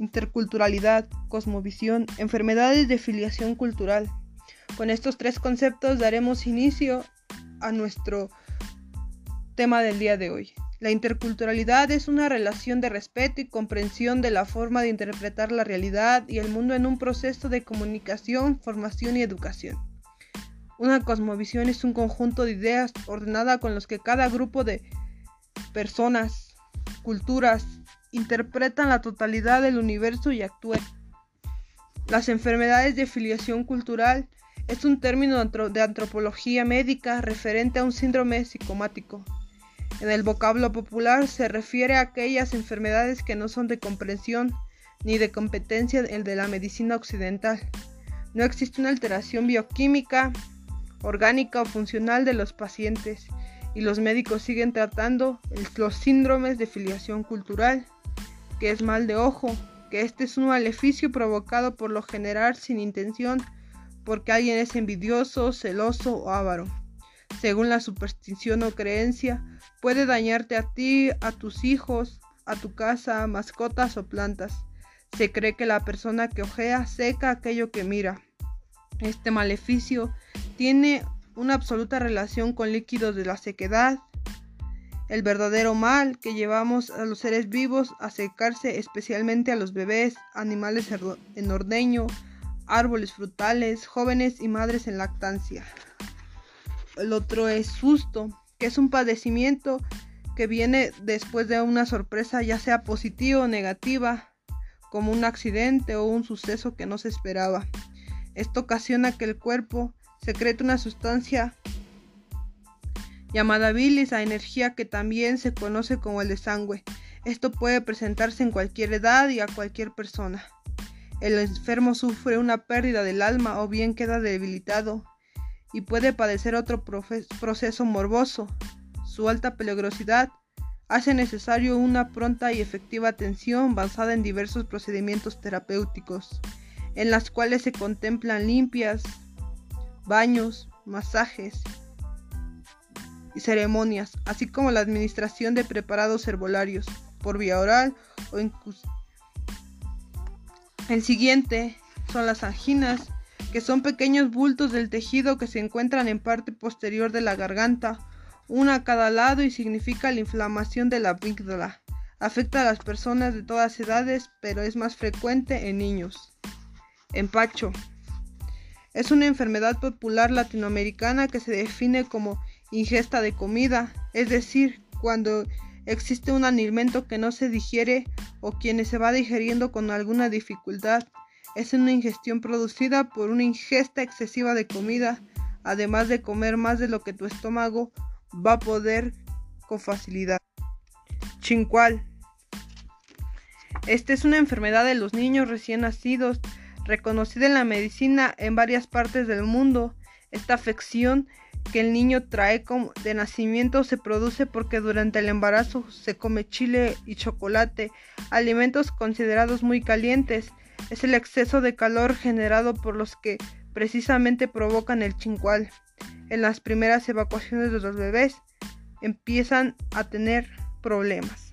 interculturalidad, cosmovisión, enfermedades de filiación cultural. Con estos tres conceptos daremos inicio a nuestro tema del día de hoy. La interculturalidad es una relación de respeto y comprensión de la forma de interpretar la realidad y el mundo en un proceso de comunicación, formación y educación. Una cosmovisión es un conjunto de ideas ordenada con los que cada grupo de personas, culturas, interpretan la totalidad del universo y actúan. Las enfermedades de filiación cultural es un término de antropología médica referente a un síndrome psicomático en el vocablo popular se refiere a aquellas enfermedades que no son de comprensión ni de competencia de la medicina occidental. No existe una alteración bioquímica, orgánica o funcional de los pacientes y los médicos siguen tratando los síndromes de filiación cultural, que es mal de ojo, que este es un maleficio provocado por lo general sin intención, porque alguien es envidioso, celoso o avaro. Según la superstición o creencia, Puede dañarte a ti, a tus hijos, a tu casa, mascotas o plantas. Se cree que la persona que ojea seca aquello que mira. Este maleficio tiene una absoluta relación con líquidos de la sequedad, el verdadero mal que llevamos a los seres vivos a secarse, especialmente a los bebés, animales en ordeño, árboles frutales, jóvenes y madres en lactancia. El otro es susto que es un padecimiento que viene después de una sorpresa ya sea positiva o negativa, como un accidente o un suceso que no se esperaba. Esto ocasiona que el cuerpo secrete una sustancia llamada bilis, a energía que también se conoce como el desangüe. Esto puede presentarse en cualquier edad y a cualquier persona. El enfermo sufre una pérdida del alma o bien queda debilitado y puede padecer otro proceso morboso. Su alta peligrosidad hace necesario una pronta y efectiva atención basada en diversos procedimientos terapéuticos, en las cuales se contemplan limpias, baños, masajes y ceremonias, así como la administración de preparados herbolarios por vía oral o El siguiente son las anginas, que son pequeños bultos del tejido que se encuentran en parte posterior de la garganta, una a cada lado y significa la inflamación de la amígdala. Afecta a las personas de todas edades, pero es más frecuente en niños. Empacho. Es una enfermedad popular latinoamericana que se define como ingesta de comida, es decir, cuando existe un alimento que no se digiere o quien se va digeriendo con alguna dificultad es una ingestión producida por una ingesta excesiva de comida, además de comer más de lo que tu estómago va a poder con facilidad. Chincual. Esta es una enfermedad de los niños recién nacidos, reconocida en la medicina en varias partes del mundo. Esta afección que el niño trae de nacimiento se produce porque durante el embarazo se come chile y chocolate, alimentos considerados muy calientes, es el exceso de calor generado por los que precisamente provocan el chincual. En las primeras evacuaciones de los bebés empiezan a tener problemas.